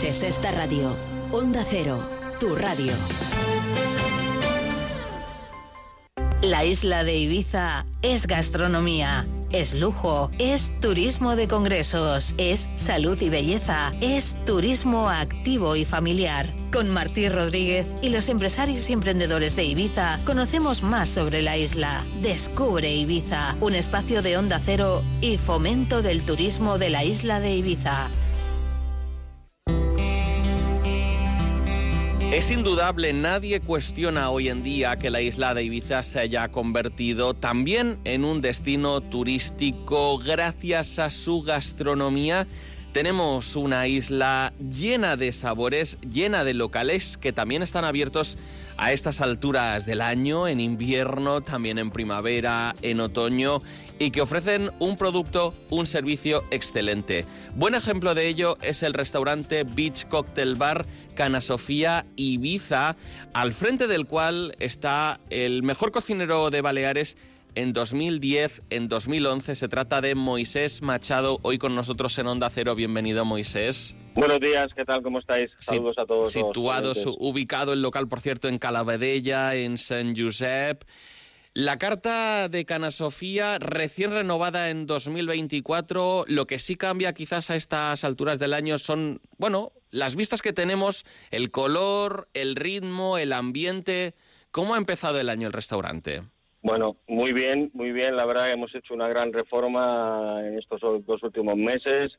Esta radio. Onda Cero, tu radio. La isla de Ibiza es gastronomía, es lujo, es turismo de congresos, es salud y belleza, es turismo activo y familiar. Con Martí Rodríguez y los empresarios y emprendedores de Ibiza conocemos más sobre la isla. Descubre Ibiza, un espacio de onda cero y fomento del turismo de la isla de Ibiza. Es indudable, nadie cuestiona hoy en día que la isla de Ibiza se haya convertido también en un destino turístico gracias a su gastronomía. Tenemos una isla llena de sabores, llena de locales que también están abiertos a estas alturas del año, en invierno, también en primavera, en otoño, y que ofrecen un producto, un servicio excelente. Buen ejemplo de ello es el restaurante Beach Cocktail Bar Cana Sofía Ibiza, al frente del cual está el mejor cocinero de Baleares en 2010, en 2011. Se trata de Moisés Machado, hoy con nosotros en Onda Cero. Bienvenido, Moisés. Buenos días, ¿qué tal? ¿Cómo estáis? Saludos a todos. Situado, ubicado el local, por cierto, en Calavedella, en San Josep. La carta de Cana Sofía, recién renovada en 2024, lo que sí cambia quizás a estas alturas del año son, bueno, las vistas que tenemos, el color, el ritmo, el ambiente. ¿Cómo ha empezado el año el restaurante? Bueno, muy bien, muy bien. La verdad hemos hecho una gran reforma en estos dos últimos meses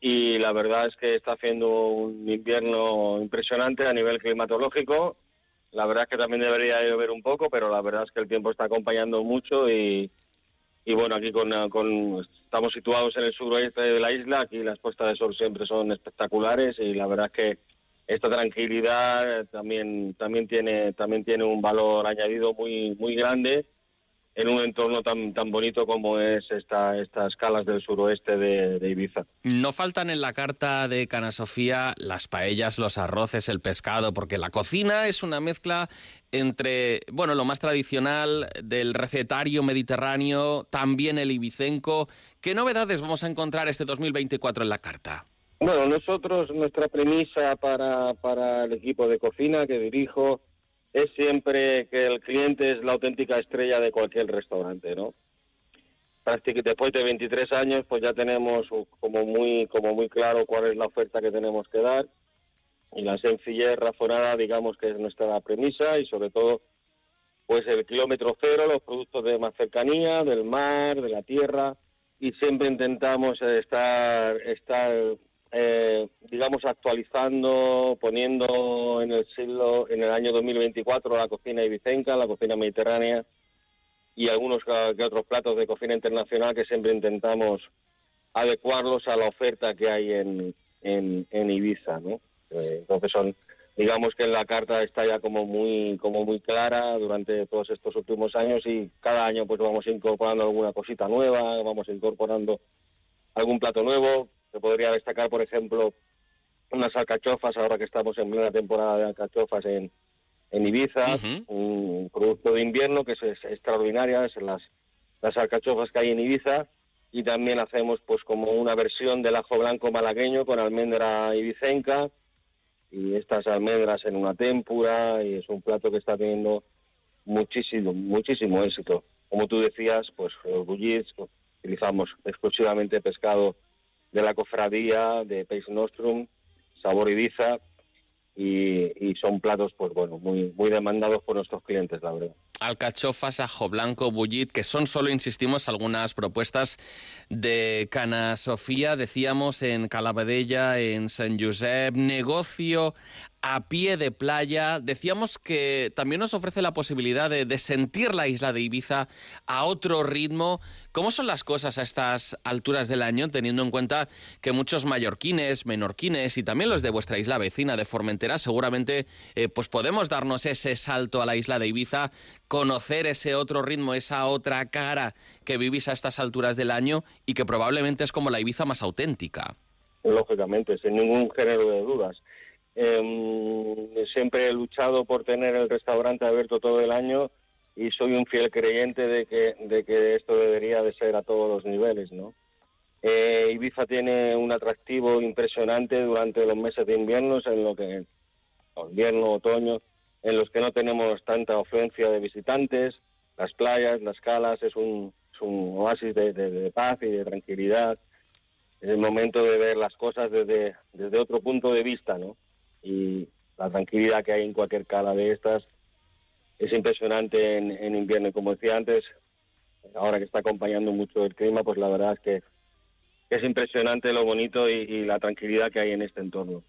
y la verdad es que está haciendo un invierno impresionante a nivel climatológico la verdad es que también debería llover un poco, pero la verdad es que el tiempo está acompañando mucho y, bueno, aquí con, estamos situados en el suroeste de la isla, aquí las puestas de sol siempre son espectaculares y la verdad es que esta tranquilidad también también tiene también tiene un valor añadido muy muy grande en un entorno tan, tan bonito como es esta, estas calas del suroeste de, Ibiza. No faltan en la carta de Cana Sofía las paellas, los arroces, el pescado, porque la cocina es una mezcla entre, bueno, lo más tradicional del recetario mediterráneo, también el ibicenco. ¿Qué novedades vamos a encontrar este 2024 en la carta? Bueno, nosotros, nuestra premisa para, para el equipo de cocina que dirijo es siempre que el cliente es la auténtica estrella de cualquier restaurante, ¿no? Después de 23 años, pues ya tenemos como muy, como muy claro cuál es la oferta que tenemos que dar y la sencillez razonada, digamos que es nuestra premisa y sobre todo, pues el kilómetro cero, los productos de más cercanía, del mar, de la tierra y siempre intentamos estar, estar eh, digamos, actualizando, poniendo en el siglo, en el año 2024 la cocina ibicenca, la cocina mediterránea y algunos que otros platos de cocina internacional que siempre intentamos adecuarlos a la oferta que hay en, en, Ibiza, ¿no? Eh, entonces son, digamos que la carta está ya como muy, como muy clara durante todos estos últimos años y cada año pues vamos incorporando alguna cosita nueva, vamos incorporando algún plato nuevo, se podría destacar, por ejemplo, unas alcachofas, ahora que estamos en plena temporada de alcachofas en, en Ibiza, un producto de invierno que es, extraordinaria, es las, las alcachofas que hay en Ibiza, y también hacemos pues como una versión del ajo blanco malagueño con almendra ibicenca, y estas almendras en una témpura, y es un plato que está teniendo muchísimo, muchísimo éxito. Como tú decías, pues los bullits, utilizamos exclusivamente pescado de la cofradía de Peix Nostrum, Sabor Ibiza, y, y, son platos pues bueno muy muy demandados por nuestros clientes la verdad. Alcachofas ajo blanco bullit que son solo insistimos algunas propuestas de Cana Sofía. Decíamos en Calabadella en San Josep negocio a pie de playa. Decíamos que también nos ofrece la posibilidad de, sentir la isla de Ibiza a otro ritmo. ¿Cómo son las cosas a estas alturas del año, teniendo en cuenta que muchos mallorquines, menorquines y también los de vuestra isla vecina de Formentera, seguramente eh, pues podemos darnos ese salto a la isla de Ibiza, conocer ese otro ritmo, esa otra cara que vivís a estas alturas del año y que probablemente es como la Ibiza más auténtica? Lógicamente, sin ningún género de dudas. Eh, siempre he luchado por tener el restaurante abierto todo el año y soy un fiel creyente de que, de que esto debería de ser a todos los niveles, ¿no? Eh, Ibiza tiene un atractivo impresionante durante los meses de invierno, en lo que invierno, otoño, en los que no tenemos tanta afluencia de visitantes. Las playas, las calas, es un, oasis de, paz y de tranquilidad. Es el momento de ver las cosas desde, desde otro punto de vista, ¿no? Y la tranquilidad que hay en cualquier cala de estas es impresionante en, en invierno. Como decía antes, ahora que está acompañando mucho el clima, pues la verdad es que es impresionante lo bonito y, la tranquilidad que hay en este entorno.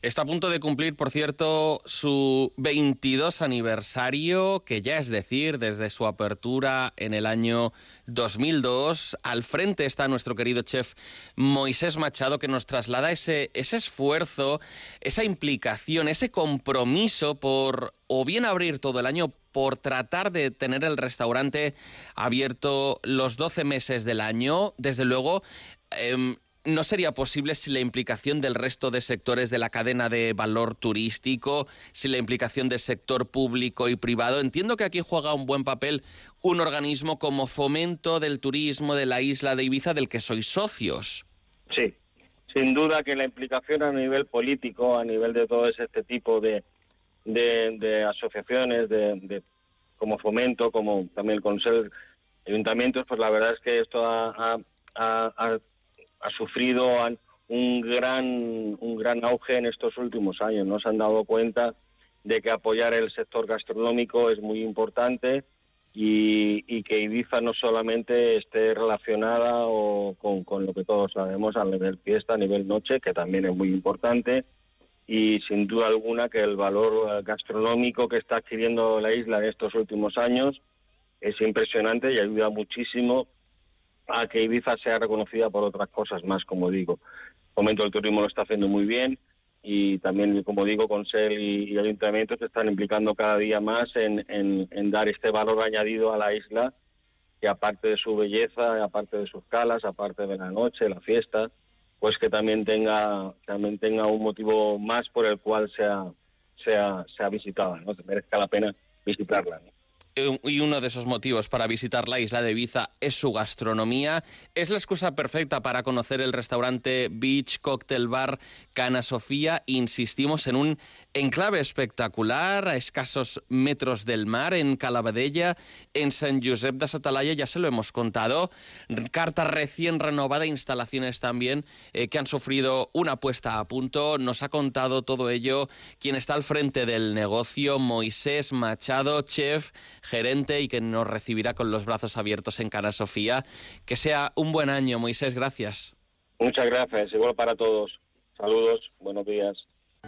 Está a punto de cumplir, por cierto, su 22 aniversario, que ya es decir, desde su apertura en el año 2002. Al frente está nuestro querido chef Moisés Machado, que nos traslada ese, esfuerzo, esa implicación, ese compromiso por o bien abrir todo el año por tratar de tener el restaurante abierto los 12 meses del año. Desde luego, em, no sería posible sin la implicación del resto de sectores de la cadena de valor turístico, sin la implicación del sector público y privado. Entiendo que aquí juega un buen papel un organismo como Fomento del Turismo de la isla de Ibiza, del que sois socios. Sí, sin duda que la implicación a nivel político, a nivel de todo este tipo de, de, asociaciones, de, como Fomento, como también el Consejo de Ayuntamientos, pues la verdad es que esto ha, ha, sufrido un gran, un gran auge en estos últimos años. No se han dado cuenta de que apoyar el sector gastronómico es muy importante y, y que Ibiza no solamente esté relacionada o con, con, lo que todos sabemos a nivel fiesta, a nivel noche, que también es muy importante, y sin duda alguna que el valor gastronómico que está adquiriendo la isla en estos últimos años es impresionante y ayuda muchísimo a que Ibiza sea reconocida por otras cosas más, como digo. El momento del turismo lo está haciendo muy bien y también, como digo, Consel y, y ayuntamientos se están implicando cada día más en, dar este valor añadido a la isla, que aparte de su belleza, aparte de sus calas, aparte de la noche, la fiesta, pues que también tenga también tenga un motivo más por el cual sea sea sea visitada, ¿no? Que merezca la pena visitarla. Y uno de esos motivos para visitar la isla de Ibiza es su gastronomía. Es la excusa perfecta para conocer el restaurante Beach Cocktail Bar Cana Sofía. Insistimos en un enclave espectacular a escasos metros del mar, en Calabadella, en San Josep de Satalaya, ya se lo hemos contado. Carta recién renovada, instalaciones también eh, que han sufrido una puesta a punto. Nos ha contado todo ello quien está al frente del negocio, Moisés Machado, chef, gerente y que nos recibirá con los brazos abiertos en Cana Sofía. Que sea un buen año, Moisés, gracias. Muchas gracias, igual para todos. Saludos, buenos días.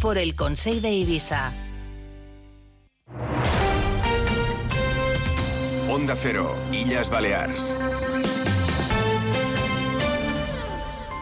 por el Consejo de Ibiza. Onda Cero, Illas Baleares.